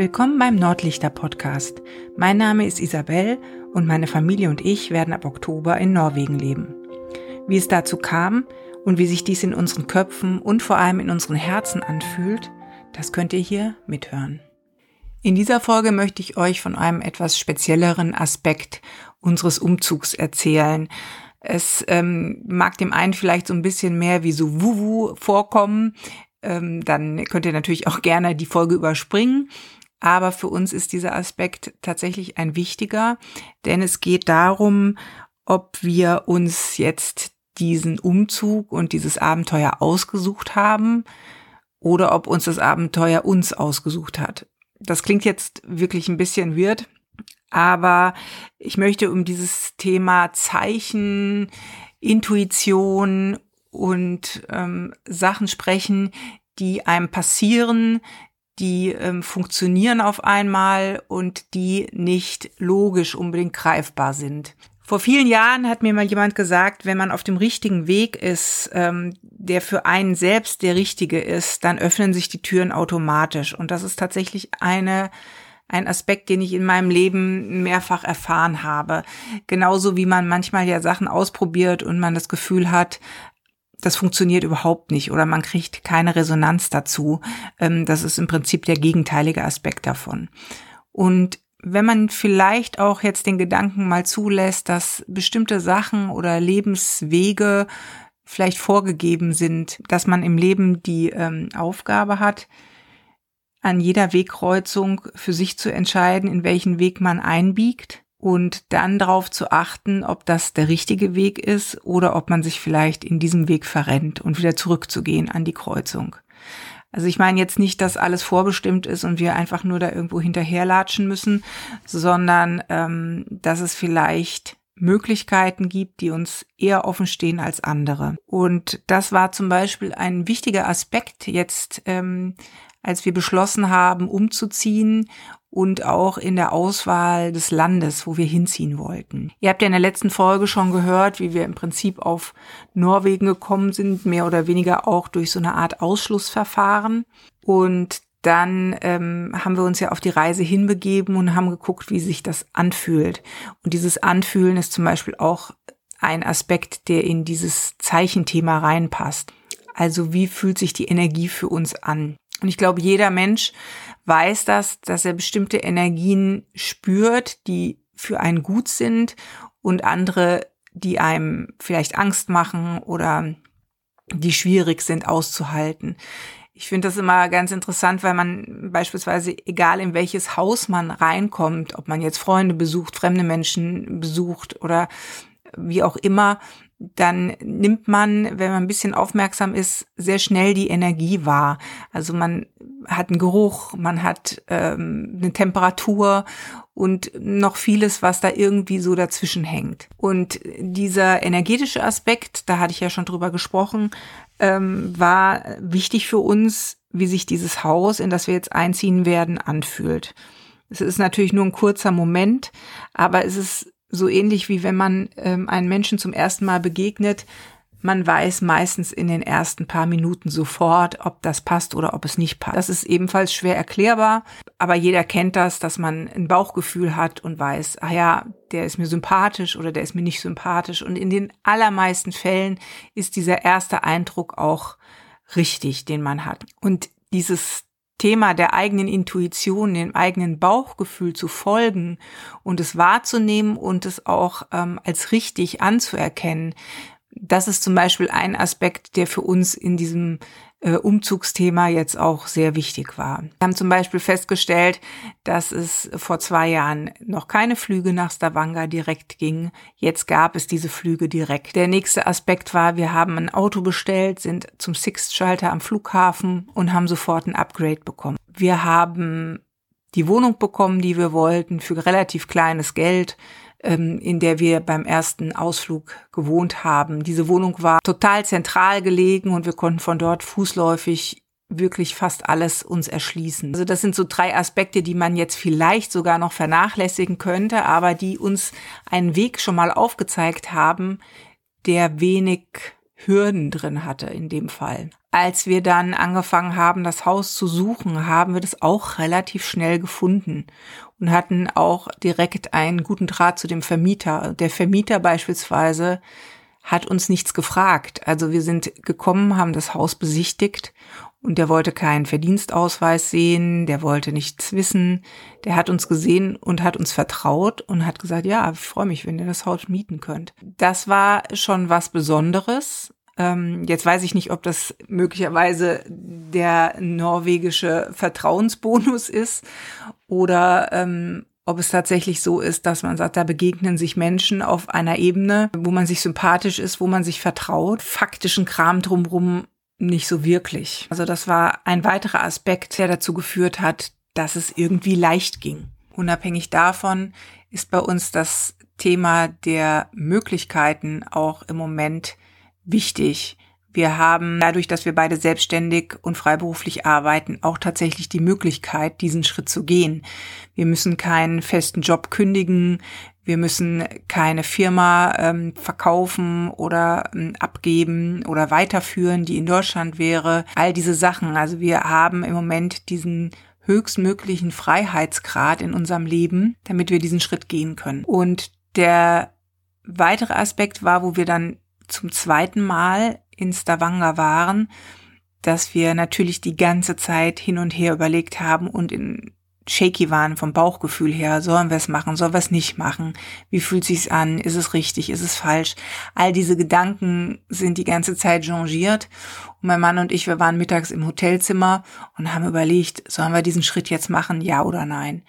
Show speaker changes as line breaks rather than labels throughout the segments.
Willkommen beim Nordlichter Podcast. Mein Name ist Isabel und meine Familie und ich werden ab Oktober in Norwegen leben. Wie es dazu kam und wie sich dies in unseren Köpfen und vor allem in unseren Herzen anfühlt, das könnt ihr hier mithören. In dieser Folge möchte ich euch von einem etwas spezielleren Aspekt unseres Umzugs erzählen. Es ähm, mag dem einen vielleicht so ein bisschen mehr wie so Wuwu vorkommen. Ähm, dann könnt ihr natürlich auch gerne die Folge überspringen. Aber für uns ist dieser Aspekt tatsächlich ein wichtiger, denn es geht darum, ob wir uns jetzt diesen Umzug und dieses Abenteuer ausgesucht haben oder ob uns das Abenteuer uns ausgesucht hat. Das klingt jetzt wirklich ein bisschen weird, aber ich möchte um dieses Thema Zeichen, Intuition und ähm, Sachen sprechen, die einem passieren, die ähm, funktionieren auf einmal und die nicht logisch unbedingt greifbar sind. Vor vielen Jahren hat mir mal jemand gesagt, wenn man auf dem richtigen Weg ist, ähm, der für einen selbst der richtige ist, dann öffnen sich die Türen automatisch. Und das ist tatsächlich eine ein Aspekt, den ich in meinem Leben mehrfach erfahren habe. Genauso wie man manchmal ja Sachen ausprobiert und man das Gefühl hat, das funktioniert überhaupt nicht oder man kriegt keine Resonanz dazu. Ähm, das ist im Prinzip der gegenteilige Aspekt davon. Und wenn man vielleicht auch jetzt den Gedanken mal zulässt, dass bestimmte Sachen oder Lebenswege vielleicht vorgegeben sind, dass man im Leben die ähm, Aufgabe hat, an jeder Wegkreuzung für sich zu entscheiden, in welchen Weg man einbiegt und dann darauf zu achten, ob das der richtige Weg ist oder ob man sich vielleicht in diesem Weg verrennt und wieder zurückzugehen an die Kreuzung. Also ich meine jetzt nicht, dass alles vorbestimmt ist und wir einfach nur da irgendwo hinterherlatschen müssen, sondern ähm, dass es vielleicht Möglichkeiten gibt, die uns eher offen stehen als andere. Und das war zum Beispiel ein wichtiger Aspekt jetzt, ähm, als wir beschlossen haben, umzuziehen und auch in der Auswahl des Landes, wo wir hinziehen wollten. Ihr habt ja in der letzten Folge schon gehört, wie wir im Prinzip auf Norwegen gekommen sind, mehr oder weniger auch durch so eine Art Ausschlussverfahren. Und dann ähm, haben wir uns ja auf die Reise hinbegeben und haben geguckt, wie sich das anfühlt. Und dieses Anfühlen ist zum Beispiel auch ein Aspekt, der in dieses Zeichenthema reinpasst. Also wie fühlt sich die Energie für uns an? Und ich glaube, jeder Mensch weiß das, dass er bestimmte Energien spürt, die für einen gut sind und andere, die einem vielleicht Angst machen oder die schwierig sind auszuhalten. Ich finde das immer ganz interessant, weil man beispielsweise, egal in welches Haus man reinkommt, ob man jetzt Freunde besucht, fremde Menschen besucht oder wie auch immer, dann nimmt man, wenn man ein bisschen aufmerksam ist, sehr schnell die Energie wahr. Also man hat einen Geruch, man hat ähm, eine Temperatur und noch vieles, was da irgendwie so dazwischen hängt. Und dieser energetische Aspekt, da hatte ich ja schon drüber gesprochen, ähm, war wichtig für uns, wie sich dieses Haus, in das wir jetzt einziehen werden, anfühlt. Es ist natürlich nur ein kurzer Moment, aber es ist so ähnlich wie wenn man ähm, einen Menschen zum ersten Mal begegnet. Man weiß meistens in den ersten paar Minuten sofort, ob das passt oder ob es nicht passt. Das ist ebenfalls schwer erklärbar, aber jeder kennt das, dass man ein Bauchgefühl hat und weiß, ah ja, der ist mir sympathisch oder der ist mir nicht sympathisch. Und in den allermeisten Fällen ist dieser erste Eindruck auch richtig, den man hat. Und dieses Thema der eigenen Intuition, dem eigenen Bauchgefühl zu folgen und es wahrzunehmen und es auch ähm, als richtig anzuerkennen. Das ist zum Beispiel ein Aspekt, der für uns in diesem äh, Umzugsthema jetzt auch sehr wichtig war. Wir haben zum Beispiel festgestellt, dass es vor zwei Jahren noch keine Flüge nach Stavanger direkt ging. Jetzt gab es diese Flüge direkt. Der nächste Aspekt war, wir haben ein Auto bestellt, sind zum Sixt-Schalter am Flughafen und haben sofort ein Upgrade bekommen. Wir haben die Wohnung bekommen, die wir wollten, für relativ kleines Geld in der wir beim ersten Ausflug gewohnt haben. Diese Wohnung war total zentral gelegen und wir konnten von dort fußläufig wirklich fast alles uns erschließen. Also das sind so drei Aspekte, die man jetzt vielleicht sogar noch vernachlässigen könnte, aber die uns einen Weg schon mal aufgezeigt haben, der wenig Hürden drin hatte in dem Fall. Als wir dann angefangen haben, das Haus zu suchen, haben wir das auch relativ schnell gefunden und hatten auch direkt einen guten Draht zu dem Vermieter. Der Vermieter beispielsweise hat uns nichts gefragt. Also wir sind gekommen, haben das Haus besichtigt und der wollte keinen Verdienstausweis sehen, der wollte nichts wissen. Der hat uns gesehen und hat uns vertraut und hat gesagt, ja, ich freue mich, wenn ihr das Haus mieten könnt. Das war schon was Besonderes. Ähm, jetzt weiß ich nicht, ob das möglicherweise der norwegische Vertrauensbonus ist oder ähm, ob es tatsächlich so ist, dass man sagt, da begegnen sich Menschen auf einer Ebene, wo man sich sympathisch ist, wo man sich vertraut. Faktischen Kram drumrum nicht so wirklich. Also das war ein weiterer Aspekt, der dazu geführt hat, dass es irgendwie leicht ging. Unabhängig davon ist bei uns das Thema der Möglichkeiten auch im Moment wichtig. Wir haben dadurch, dass wir beide selbstständig und freiberuflich arbeiten, auch tatsächlich die Möglichkeit, diesen Schritt zu gehen. Wir müssen keinen festen Job kündigen. Wir müssen keine Firma ähm, verkaufen oder ähm, abgeben oder weiterführen, die in Deutschland wäre. All diese Sachen. Also wir haben im Moment diesen höchstmöglichen Freiheitsgrad in unserem Leben, damit wir diesen Schritt gehen können. Und der weitere Aspekt war, wo wir dann zum zweiten Mal in Stavanger waren, dass wir natürlich die ganze Zeit hin und her überlegt haben und in shaky waren vom Bauchgefühl her. Sollen wir es machen? Sollen wir es nicht machen? Wie fühlt sich's an? Ist es richtig? Ist es falsch? All diese Gedanken sind die ganze Zeit changiert. Und mein Mann und ich, wir waren mittags im Hotelzimmer und haben überlegt, sollen wir diesen Schritt jetzt machen? Ja oder nein?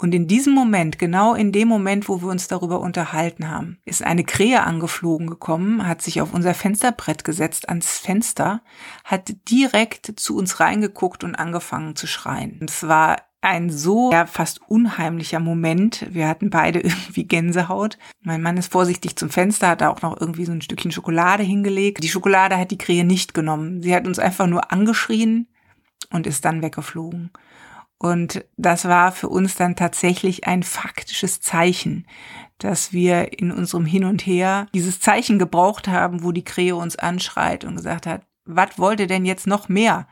Und in diesem Moment, genau in dem Moment, wo wir uns darüber unterhalten haben, ist eine Krähe angeflogen gekommen, hat sich auf unser Fensterbrett gesetzt, ans Fenster, hat direkt zu uns reingeguckt und angefangen zu schreien. Und es war ein so ja, fast unheimlicher Moment. Wir hatten beide irgendwie Gänsehaut. Mein Mann ist vorsichtig zum Fenster, hat da auch noch irgendwie so ein Stückchen Schokolade hingelegt. Die Schokolade hat die Krähe nicht genommen. Sie hat uns einfach nur angeschrien und ist dann weggeflogen. Und das war für uns dann tatsächlich ein faktisches Zeichen, dass wir in unserem Hin und Her dieses Zeichen gebraucht haben, wo die Krähe uns anschreit und gesagt hat, was wollt ihr denn jetzt noch mehr?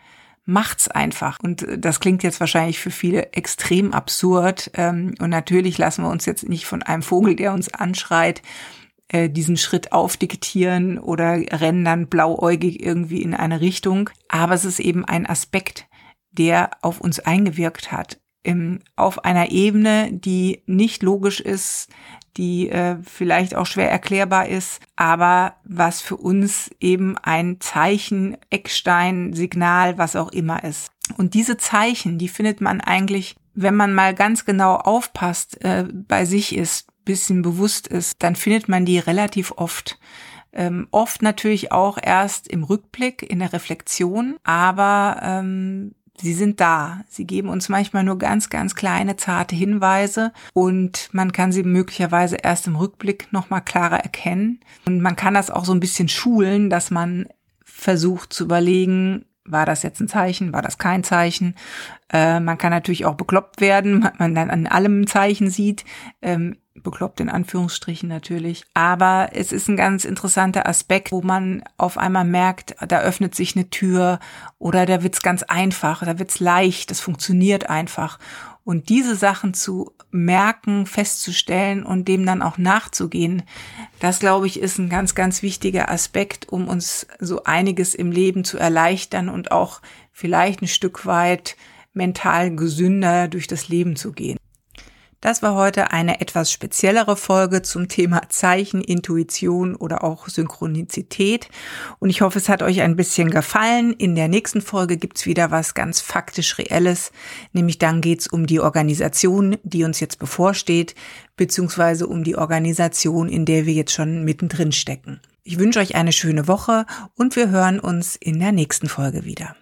macht's einfach. Und das klingt jetzt wahrscheinlich für viele extrem absurd. Ähm, und natürlich lassen wir uns jetzt nicht von einem Vogel, der uns anschreit, äh, diesen Schritt aufdiktieren oder rennen dann blauäugig irgendwie in eine Richtung. Aber es ist eben ein Aspekt, der auf uns eingewirkt hat. auf einer Ebene, die nicht logisch ist, die äh, vielleicht auch schwer erklärbar ist, aber was für uns eben ein Zeichen, Eckstein, Signal, was auch immer ist. Und diese Zeichen, die findet man eigentlich, wenn man mal ganz genau aufpasst, äh, bei sich ist, bisschen bewusst ist, dann findet man die relativ oft. Ähm, oft natürlich auch erst im Rückblick, in der Reflexion, aber ähm, Sie sind da. Sie geben uns manchmal nur ganz, ganz kleine, zarte Hinweise und man kann sie möglicherweise erst im Rückblick nochmal klarer erkennen. Und man kann das auch so ein bisschen schulen, dass man versucht zu überlegen, war das jetzt ein Zeichen, war das kein Zeichen. Äh, man kann natürlich auch bekloppt werden, man dann an allem ein Zeichen sieht. Ähm, bekloppt in Anführungsstrichen natürlich. Aber es ist ein ganz interessanter Aspekt, wo man auf einmal merkt, da öffnet sich eine Tür oder da wird's ganz einfach, da wird's leicht, das funktioniert einfach. Und diese Sachen zu merken, festzustellen und dem dann auch nachzugehen, das glaube ich ist ein ganz, ganz wichtiger Aspekt, um uns so einiges im Leben zu erleichtern und auch vielleicht ein Stück weit mental gesünder durch das Leben zu gehen. Das war heute eine etwas speziellere Folge zum Thema Zeichen, Intuition oder auch Synchronizität. Und ich hoffe, es hat euch ein bisschen gefallen. In der nächsten Folge gibt's wieder was ganz faktisch Reelles. Nämlich dann geht's um die Organisation, die uns jetzt bevorsteht, beziehungsweise um die Organisation, in der wir jetzt schon mittendrin stecken. Ich wünsche euch eine schöne Woche und wir hören uns in der nächsten Folge wieder.